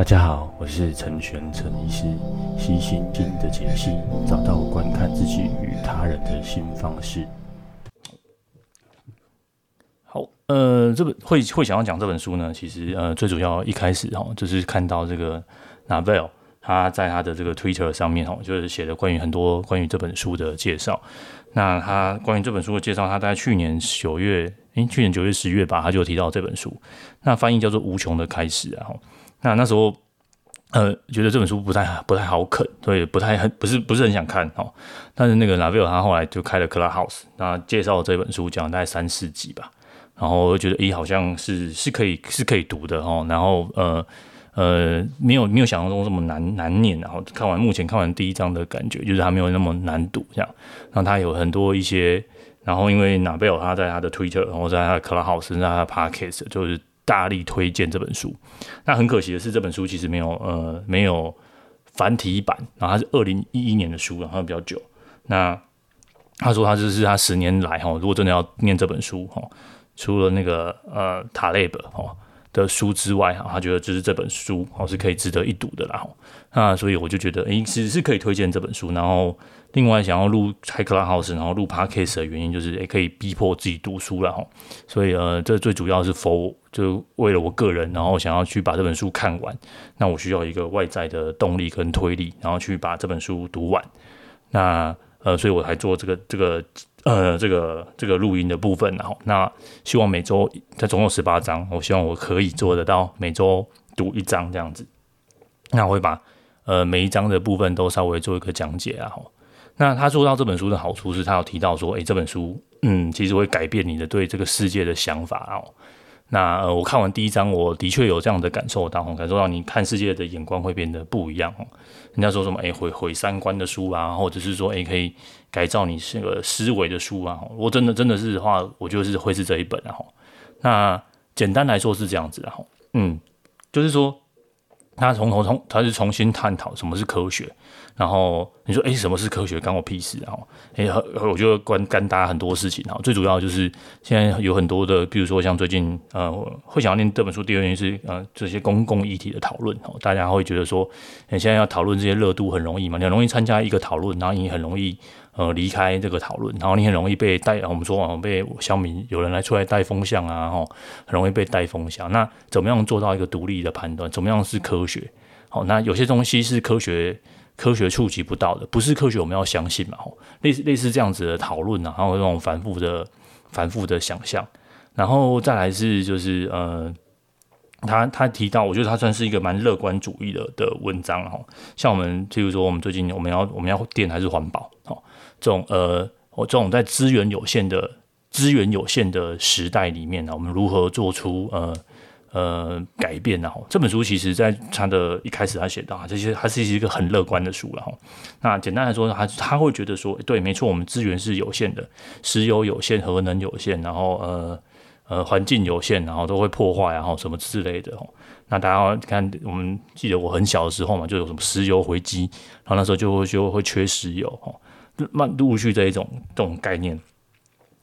大家好，我是陈玄陈医师，悉心经的解析，找到观看自己与他人的新方式。好，呃，这本会会想要讲这本书呢，其实呃，最主要一开始哈，就是看到这个 Naval 他在他的这个 Twitter 上面哈，就是写的关于很多关于这本书的介绍。那他关于这本书的介绍，他在去年九月，诶，去年九月十月吧，他就提到这本书。那翻译叫做《无穷的开始》啊。那那时候，呃，觉得这本书不太不太好啃，所以不太很不是不是很想看哦。但是那个 Naval 他后来就开了 Clubhouse，那介绍这本书讲了大概三四集吧，然后我就觉得，诶，好像是是可以是可以读的哦。然后呃呃，没有没有想象中这么难难念。然后看完目前看完第一章的感觉，就是它没有那么难读这样。然后它有很多一些，然后因为 Naval 他在他的 Twitter，然后在他的 Clubhouse，在他的 Podcast，就是。大力推荐这本书，那很可惜的是，这本书其实没有呃没有繁体版，然后它是二零一一年的书，然后比较久。那他说他就是他十年来哈，如果真的要念这本书哈，除了那个呃塔勒布哈的书之外哈，他觉得就是这本书哦是可以值得一读的啦。那所以我就觉得诶，其实是可以推荐这本书，然后。另外，想要录开 Clubhouse，然后录 Podcast 的原因就是，也可以逼迫自己读书了哈。所以，呃，这最主要是 for 就为了我个人，然后想要去把这本书看完。那我需要一个外在的动力跟推力，然后去把这本书读完。那，呃，所以我才做这个这个呃这个这个录音的部分。然后，那希望每周它总共十八章，我希望我可以做得到每周读一章这样子。那我会把呃每一章的部分都稍微做一个讲解啊。那他说到这本书的好处是，他有提到说，诶、欸，这本书，嗯，其实会改变你的对这个世界的想法哦。那呃，我看完第一章，我的确有这样的感受到，感受到你看世界的眼光会变得不一样哦。人家说什么，诶、欸，毁毁三观的书啊，或者是说，诶、可以改造你这个思维的书啊。我真的真的是话，我就是会是这一本啊。那简单来说是这样子的哈，嗯，就是说。他从头从他是重新探讨什么是科学，然后你说诶，什么是科学？关我屁事！然后诶，我觉得关干大家很多事情。然后最主要就是现在有很多的，比如说像最近呃，会想要念这本书，第二原因是呃这些公共议题的讨论。哦，大家会觉得说，你现在要讨论这些热度很容易嘛？你很容易参加一个讨论，然后你很容易。呃，离开这个讨论，然后你很容易被带，我们说啊，被乡民有人来出来带风向啊，吼，很容易被带风向。那怎么样做到一个独立的判断？怎么样是科学？好，那有些东西是科学，科学触及不到的，不是科学，我们要相信嘛，类似类似这样子的讨论啊，然后这种反复的、反复的想象，然后再来是就是呃。他他提到，我觉得他算是一个蛮乐观主义的的文章哈。像我们，譬如说，我们最近我们要我们要电还是环保？哦，这种呃，我这种在资源有限的资源有限的时代里面呢，我们如何做出呃呃改变呢？这本书其实在他的一开始他写到，这些它是一个很乐观的书了哈。那简单来说，他他会觉得说，对，没错，我们资源是有限的，石油有限，核能有限，然后呃。呃，环境有限，然后都会破坏，然后什么之类的。那大家看，我们记得我很小的时候嘛，就有什么石油危机，然后那时候就会就会缺石油，哈，慢陆续这一种这种概念。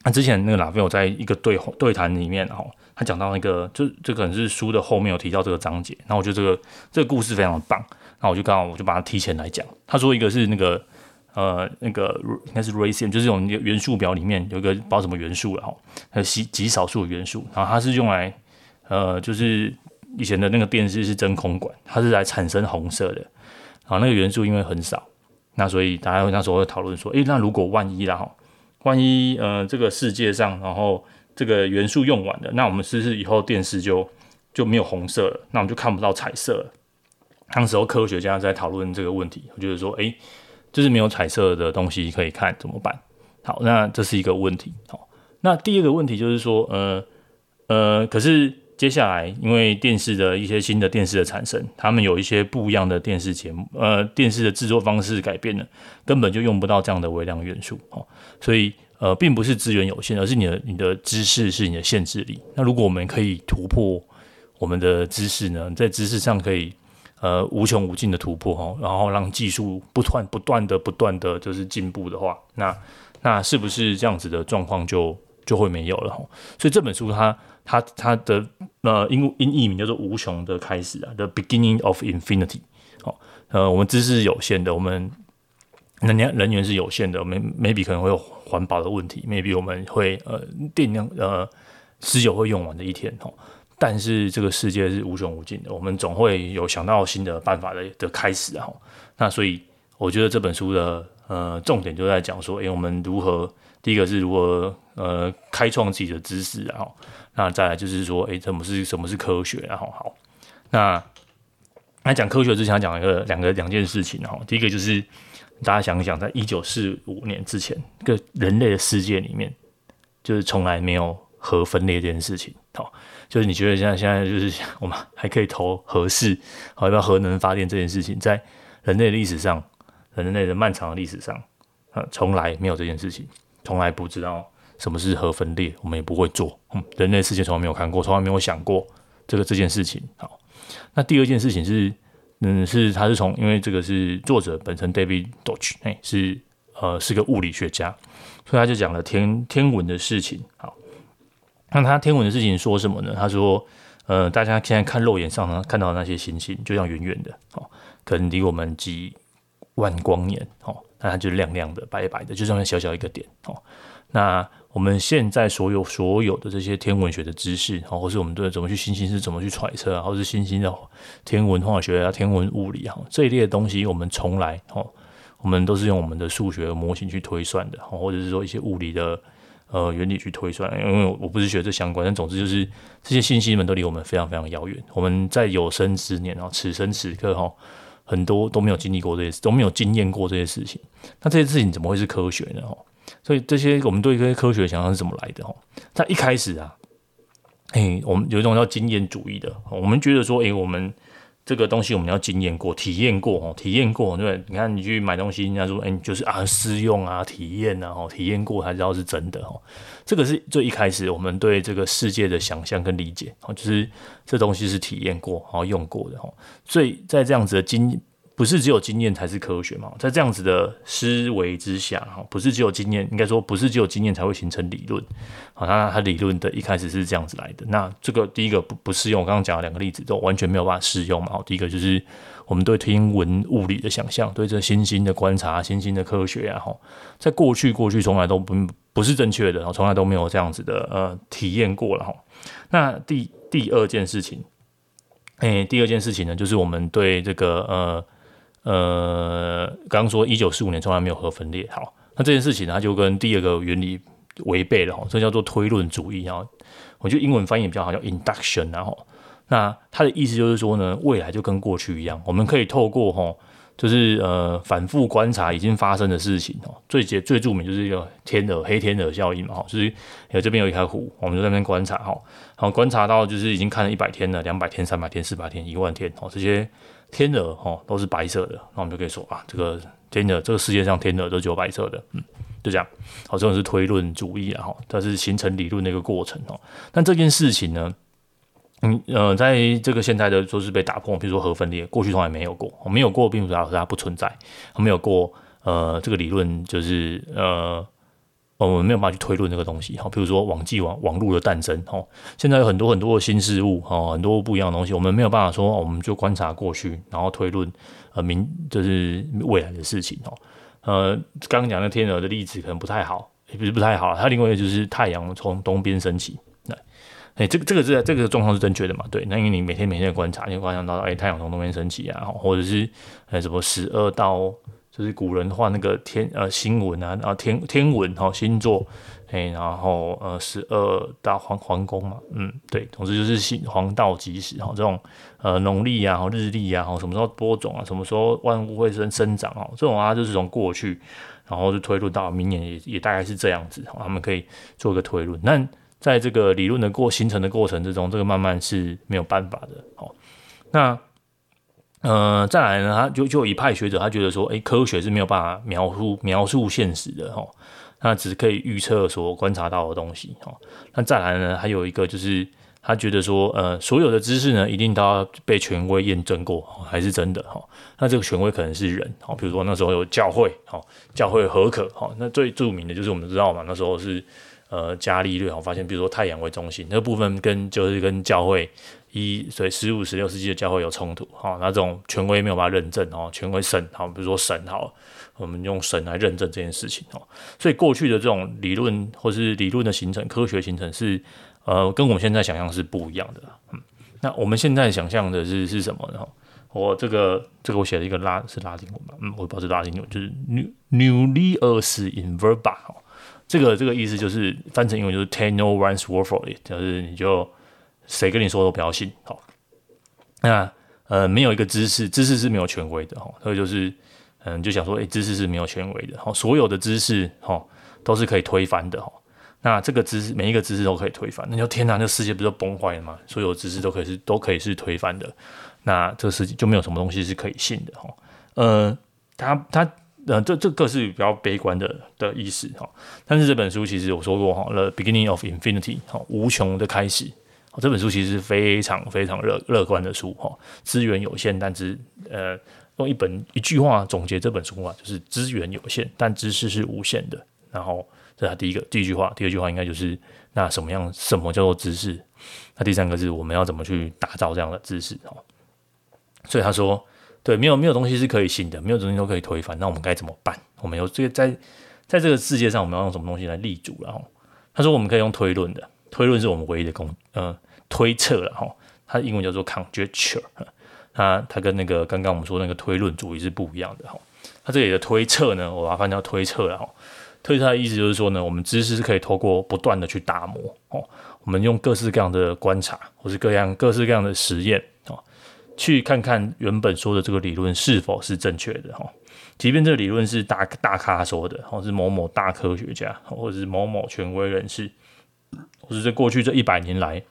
那之前那个拉斐尔在一个对对谈里面，哈，他讲到那个，就这可能是书的后面有提到这个章节，然后我觉得这个这个故事非常棒，那我就刚好我就把它提前来讲。他说一个是那个。呃，那个应该是 radium 就是这种元素表里面有一个不知道什么元素了哈，还有极极少数的元素，然后它是用来，呃，就是以前的那个电视是真空管，它是来产生红色的，然后那个元素因为很少，那所以大家那时候会讨论说，诶，那如果万一啦哈，万一呃这个世界上然后这个元素用完了，那我们是不是以后电视就就没有红色了？那我们就看不到彩色了。当时候科学家在讨论这个问题，我觉得说，诶。就是没有彩色的东西可以看，怎么办？好，那这是一个问题。好，那第二个问题就是说，呃呃，可是接下来因为电视的一些新的电视的产生，他们有一些不一样的电视节目，呃，电视的制作方式改变了，根本就用不到这样的微量元素。哦，所以呃，并不是资源有限，而是你的你的知识是你的限制力。那如果我们可以突破我们的知识呢，在知识上可以。呃，无穷无尽的突破哈，然后让技术不断不断的不断的就是进步的话，那那是不是这样子的状况就就会没有了？所以这本书它它它的呃英英译名叫做无穷的开始啊，The Beginning of Infinity。哦，呃，我们知识是有限的，我们人家人员是有限的，我们 maybe 可能会有环保的问题，maybe 我们会呃电量呃持久会用完的一天哦。但是这个世界是无穷无尽的，我们总会有想到新的办法的的开始啊。那所以我觉得这本书的呃重点就在讲说，诶，我们如何第一个是如何呃开创自己的知识啊。那再来就是说，诶，什么是什么是科学？然后好，那来讲科学之前讲一个两个两件事情哈。第一个就是大家想一想，在一九四五年之前，个人类的世界里面，就是从来没有核分裂这件事情。好，就是你觉得现在现在就是我们还可以投核试，好，要不要核能发电这件事情，在人类历史上，人类的漫长的历史上，呃，从来没有这件事情，从来不知道。什么是核分裂？我们也不会做。嗯，人类世界从来没有看过，从来没有想过这个这件事情。好，那第二件事情是，嗯，是他是从，因为这个是作者本身 David Deutsch，哎，是呃是个物理学家，所以他就讲了天天文的事情。好，那他天文的事情说什么呢？他说，呃，大家现在看肉眼上呢看到的那些星星，就像远远的，哦，可能离我们几万光年，哦，那它就亮亮的、白白的，就这么小小一个点，哦，那。我们现在所有所有的这些天文学的知识，啊，或是我们对怎么去星星是怎么去揣测啊，或是星星的天文化学啊、天文物理啊这一类的东西，我们从来哦，我们都是用我们的数学模型去推算的，或者是说一些物理的呃原理去推算。因为我不是学这相关，但总之就是这些信息们都离我们非常非常遥远。我们在有生之年哦，此生此刻哈，很多都没有经历过这些事，都没有经验过这些事情。那这些事情怎么会是科学呢？所以这些我们对这些科学想象是怎么来的？哈，在一开始啊，哎，我们有一种叫经验主义的，我们觉得说，哎，我们这个东西我们要经验过、体验过，哦，体验过，对，你看你去买东西，人家说，哎，就是啊，试用啊，体验啊，哦，体验过才知道是真的，哦，这个是最一开始我们对这个世界的想象跟理解，哦，就是这东西是体验过、然后用过的，哦，所以在这样子的经。不是只有经验才是科学嘛？在这样子的思维之下，哈，不是只有经验，应该说不是只有经验才会形成理论。好，那它理论的一开始是这样子来的。那这个第一个不不适用，我刚刚讲了两个例子都完全没有办法适用嘛。好，第一个就是我们对天文物理的想象，对这星星的观察、星星的科学啊，哈，在过去过去从来都不不是正确的，然后从来都没有这样子的呃体验过了哈。那第第二件事情，哎、欸，第二件事情呢，就是我们对这个呃。呃，刚刚说一九四五年从来没有核分裂，好，那这件事情它就跟第二个原理违背了哈，这叫做推论主义哈。我觉得英文翻译比较好，叫 induction 然后，那它的意思就是说呢，未来就跟过去一样，我们可以透过哈，就是呃反复观察已经发生的事情哦，最最最著名就是一个天鹅黑天鹅效应嘛哈，就是有这边有一条湖，我们就在那边观察哈，然后观察到就是已经看了一百天了，两百天、三百天、四百天、一万天哦这些。天鹅哈都是白色的，那我们就可以说啊，这个天鹅，这个世界上天鹅都只有白色的，嗯，就这样。好，这种是推论主义啊，哈，它是形成理论的一个过程哦。但这件事情呢，嗯呃，在这个现在的说是被打破，比如说核分裂，过去从来没有过，没有过，并不代表它不存在，没有过，呃，这个理论就是呃。我们没有办法去推论这个东西哈，比如说网际网网络的诞生哈，现在有很多很多的新事物哈，很多不一样的东西，我们没有办法说，我们就观察过去，然后推论呃明就是未来的事情哦。呃，刚刚讲的天鹅的例子可能不太好，也不是不太好，它另外一个就是太阳从东边升起，那哎，这个这个是这个状况是正确的嘛？对，那因为你每天每天的观察，你观察到哎，太阳从东边升起啊，或者是呃什么十二道。就是古人画那个天呃星文啊，啊天天文哈星座，哎，然后呃十二大皇皇宫嘛，嗯，对，总之就是星黄道吉时哈，这种呃农历啊、日历啊，什么时候播种啊，什么时候万物会生生长啊，这种啊就是从过去，然后就推论到明年也也大概是这样子，他们可以做一个推论。那在这个理论的过形成的过程之中，这个慢慢是没有办法的，好，那。呃，再来呢，他就就一派学者，他觉得说，诶，科学是没有办法描述描述现实的哈，那只可以预测所观察到的东西哈。那再来呢，还有一个就是他觉得说，呃，所有的知识呢，一定都要被权威验证过，还是真的哈。那这个权威可能是人，好，比如说那时候有教会，好，教会何可，哈，那最著名的就是我们知道嘛，那时候是呃伽利略，我发现比如说太阳为中心那部分跟就是跟教会一所以十五十六世纪的教会有冲突，哈，那这种权威没有办法认证，哦，权威神，好，比如说神，好，我们用神来认证这件事情，哦，所以过去的这种理论或是理论的形成，科学形成是呃跟我们现在想象是不一样的，嗯，那我们现在想象的是是什么呢？我这个这个我写了一个拉是拉丁文吧，嗯，我不知道是拉丁文，就是 new newly us in verba，这个这个意思就是翻成英文就是 take no one's word for it，就是你就谁跟你说都不要信，好，那呃没有一个知识，知识是没有权威的哈，所以就是嗯就想说，哎，知识是没有权威的，好，所有的知识哈都是可以推翻的哈，那这个知识每一个知识都可以推翻，那就天哪，那世界不就崩坏了吗？所有知识都可以是都可以是推翻的。那这个世界就没有什么东西是可以信的哈，呃，他他呃，这这个是比较悲观的的意思哈。但是这本书其实我说过哈，《The Beginning of Infinity》哈，无穷的开始。这本书其实是非常非常乐乐观的书哈。资源有限，但是呃，用一本一句话总结这本书啊，就是资源有限，但知识是无限的。然后这是他第一个第一句话，第二句话应该就是那什么样什么叫做知识？那第三个是我们要怎么去打造这样的知识哈。所以他说，对，没有没有东西是可以信的，没有东西都可以推翻。那我们该怎么办？我们有这个在在这个世界上，我们要用什么东西来立足？然后他说，我们可以用推论的，推论是我们唯一的工，呃，推测了哈。它英文叫做 conjecture，它它跟那个刚刚我们说那个推论主义是不一样的哈。它这里的推测呢，我把它翻叫推测了哈。推测的意思就是说呢，我们知识是可以透过不断的去打磨哦，我们用各式各样的观察，或是各样各式各样的实验哦。去看看原本说的这个理论是否是正确的哈，即便这个理论是大大咖说的，或是某某大科学家，或者是某某权威人士，或者是过去这一百年来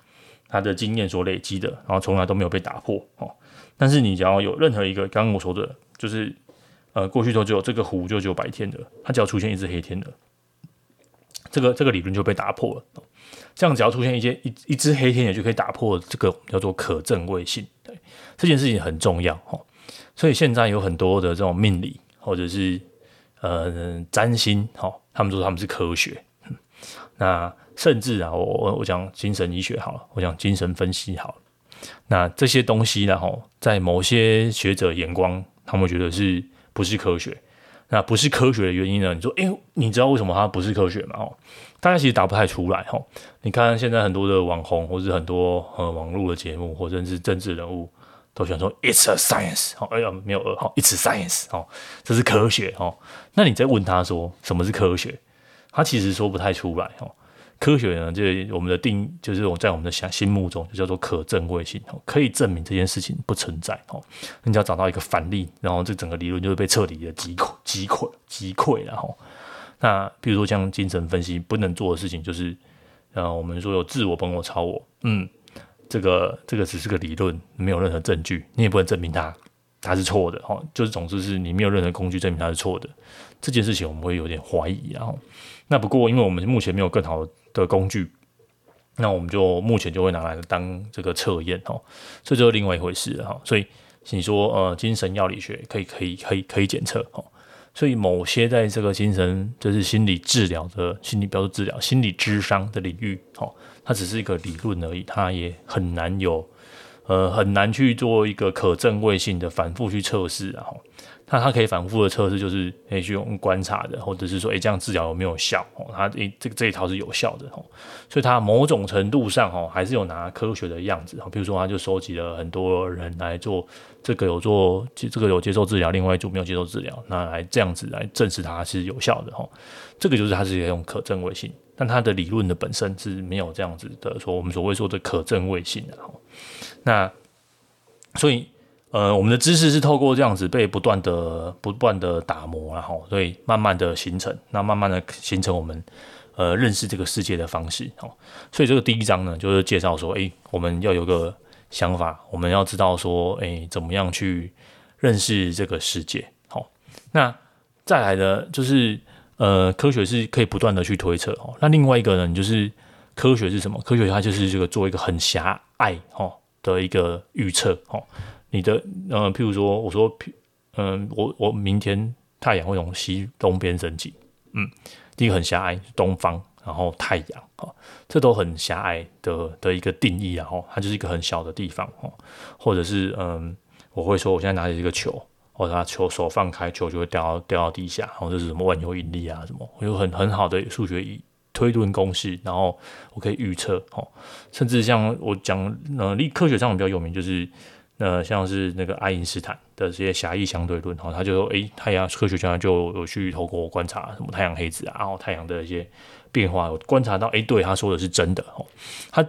他的经验所累积的，然后从来都没有被打破哦。但是你只要有任何一个刚刚我说的，就是呃过去都只有这个湖就只有白天的，它只要出现一只黑天的，这个这个理论就被打破了。这样只要出现一些一一只黑天鹅就可以打破这个叫做可证伪性。对，这件事情很重要哈。所以现在有很多的这种命理或者是呃占星哈，他们说他们是科学。那甚至啊，我我我讲精神医学好了，我讲精神分析好了。那这些东西呢哈，在某些学者眼光，他们觉得是不是科学？那不是科学的原因呢？你说，诶，你知道为什么它不是科学吗？哦，大家其实答不太出来哈。你看现在很多的网红，或是很多呃网络的节目，或者是政治人物，都喜欢说 "It's a science"，哦，哎呀，没有呃，好，"It's a science"，哦，这是科学哦。那你再问他说什么是科学，他其实说不太出来哦。科学呢，就是我们的定，就是我在我们的想心目中就叫做可证伪性，可以证明这件事情不存在哦。你只要找到一个反例，然后这整个理论就会被彻底的击溃、击溃、击溃了哈。那比如说像精神分析不能做的事情，就是呃，我们说有自我、本我、超我，嗯，这个这个只是个理论，没有任何证据，你也不能证明它它是错的哈。就是总之是你没有任何工具证明它是错的，这件事情我们会有点怀疑，然后那不过因为我们目前没有更好的。工具，那我们就目前就会拿来当这个测验哈，这就是另外一回事了哈。所以你说呃，精神药理学可以可以可以可以检测哈，所以某些在这个精神就是心理治疗的心理标志治疗、心理智商的领域哈，它只是一个理论而已，它也很难有呃很难去做一个可证伪性的反复去测试然后。那它可以反复的测试，就是可以去用观察的，或者是说，诶，这样治疗有没有效？哦，它诶，这个这一套是有效的，哦，所以它某种程度上，哦，还是有拿科学的样子哦，比如说，他就收集了很多人来做这个有做，这个有接受治疗，另外一组没有接受治疗，那来这样子来证实它是有效的，哈，这个就是它是用可证伪性，但它的理论的本身是没有这样子的，说我们所谓说的可证伪性的，哈，那所以。呃，我们的知识是透过这样子被不断的、不断的打磨，然后所以慢慢的形成，那慢慢的形成我们呃认识这个世界的方式。哦，所以这个第一章呢，就是介绍说，诶，我们要有个想法，我们要知道说，诶，怎么样去认识这个世界。好，那再来的就是呃，科学是可以不断的去推测。哦，那另外一个呢，就是科学是什么？科学它就是这个做一个很狭隘哦的一个预测。哦。你的呃，譬如说，我说，嗯、我我明天太阳会从西东边升起，嗯，第一个很狭隘，东方，然后太阳哈，这都很狭隘的的一个定义啊，它就是一个很小的地方哈，或者是嗯，我会说我现在拿着一个球，或者他球手放开，球就会掉到掉到地下，然后这是什么万有引力啊什么，我有很很好的数学推论公式，然后我可以预测哈，甚至像我讲呃，力科学上比较有名就是。那像是那个爱因斯坦的这些狭义相对论，哈，他就说，诶，太阳科学家就有去透过观察什么太阳黑子啊，然后太阳的一些变化，我观察到，诶，对，他说的是真的，哈，他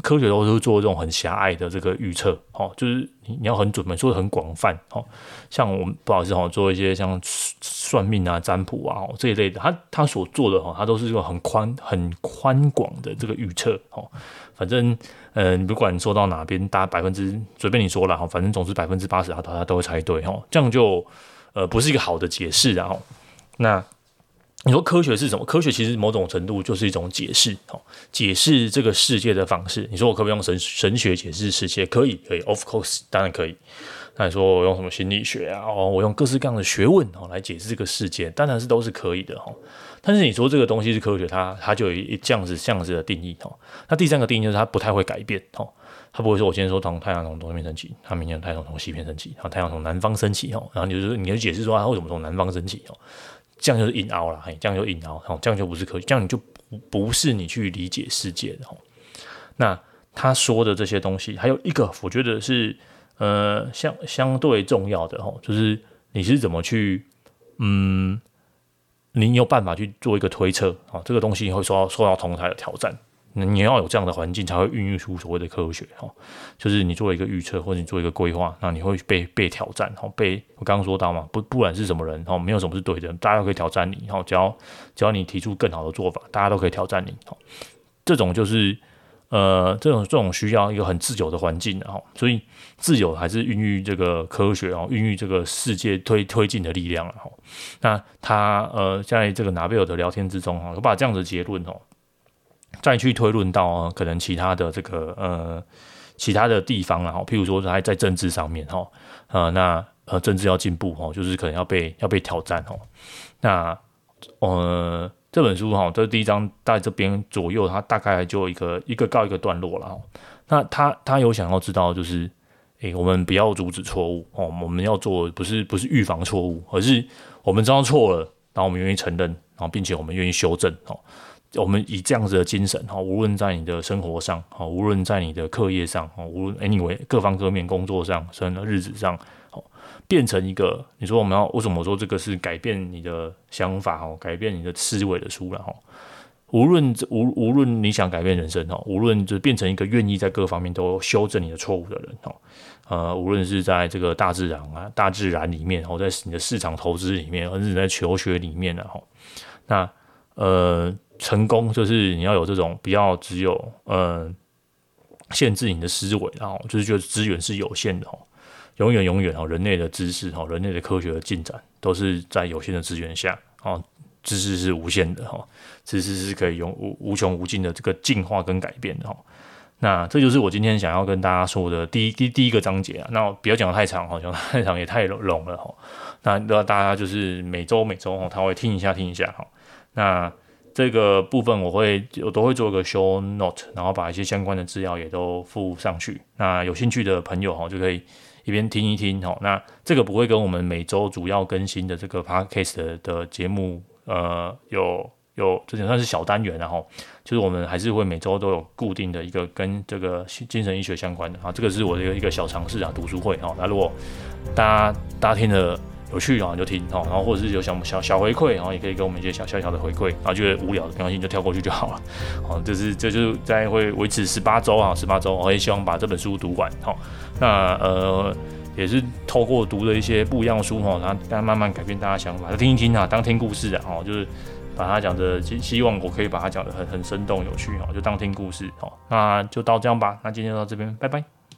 科学都是做这种很狭隘的这个预测，哈，就是你要很准确，说的很广泛，哈，像我们不好意思，哈，做一些像算命啊、占卜啊这一类的，他他所做的，哈，他都是这种很宽、很宽广的这个预测，哈。反正，嗯，不管说到哪边，大家百分之随便你说了哈，反正总之百分之八十，他他都会猜对哈，这样就呃不是一个好的解释啊，那你说科学是什么？科学其实某种程度就是一种解释哦，解释这个世界的方式。你说我可不可以用神神学解释世界？可以，可以，of course，当然可以。那你说我用什么心理学啊？哦，我用各式各样的学问哦来解释这个世界，当然是都是可以的哈。但是你说这个东西是科学，它它就有一这样子这样子的定义哦。那第三个定义就是它不太会改变哦，它不会说我今天说从太阳从东边升起，它明天太阳从西边升起，然后太阳从南方升起哦，然后你就说你就解释说它为什么从南方升起哦，这样就是硬凹了，这样就硬凹，这样就不是科学，这样你就不不是你去理解世界的哈。那他说的这些东西，还有一个我觉得是呃相相对重要的哈，就是你是怎么去嗯。你有办法去做一个推测啊？这个东西会受到受到同台的挑战，你要有这样的环境才会孕育出所谓的科学哈。就是你做一个预测或者你做一个规划，那你会被被挑战哈。被我刚刚说到嘛，不不管是什么人哈，没有什么是对的，大家都可以挑战你哈。只要只要你提出更好的做法，大家都可以挑战你哈。这种就是。呃，这种这种需要一个很自由的环境，然，所以自由还是孕育这个科学，然后孕育这个世界推推进的力量，然后，那他呃，在这个拿贝尔的聊天之中，哈，我把这样的结论哦，再去推论到可能其他的这个呃其他的地方，然后，譬如说还在政治上面，哈，呃，那呃政治要进步，哦，就是可能要被要被挑战，哦，那呃。这本书哈，这第一章在这边左右，它大概就一个一个告一个段落了。那他他有想要知道，就是诶，我们不要阻止错误哦，我们要做不是不是预防错误，而是我们知道错了，然后我们愿意承认，然后并且我们愿意修正哦。我们以这样子的精神哈，无论在你的生活上哈，无论在你的课业上哈，无论 anyway 各方各面工作上，甚至日子上。变成一个，你说我们要为什么说这个是改变你的想法哦，改变你的思维的书了哈。无论无无论你想改变人生哈，无论就变成一个愿意在各方面都修正你的错误的人哈。呃，无论是在这个大自然啊，大自然里面，或在你的市场投资里面，或者是在求学里面的哈。那呃，成功就是你要有这种不要只有呃限制你的思维，然后就是觉得资源是有限的哈。永远永远哦，人类的知识哈，人类的科学的进展都是在有限的资源下哦，知识是无限的哈，知识是可以用无无穷无尽的这个进化跟改变的哈。那这就是我今天想要跟大家说的第一第第一个章节啊。那不要讲太长哈，讲太长也太笼了哈。那那大家就是每周每周哦，他会听一下听一下哈。那这个部分我会我都会做一个 show note，然后把一些相关的资料也都附上去。那有兴趣的朋友哈就可以。一边听一听哦，那这个不会跟我们每周主要更新的这个 podcast 的的节目，呃，有有这点算是小单元然后，就是我们还是会每周都有固定的一个跟这个精神医学相关的啊，这个是我的一个小尝试啊，读书会哦，那如果大家大家听了有趣啊，就听哈，然后或者是有小小小回馈，然后也可以给我们一些小小小的回馈，然后觉得无聊的没关系，就跳过去就好了，好，就是这就是在会维持十八周啊，十八周，我也希望把这本书读完哈。那呃，也是透过读了一些不一样的书哈，然后大家慢慢改变大家想法，就听一听啊，当听故事啊，哦，就是把它讲的，希希望我可以把它讲的很很生动有趣哈，就当听故事，好，那就到这样吧，那今天就到这边，拜拜。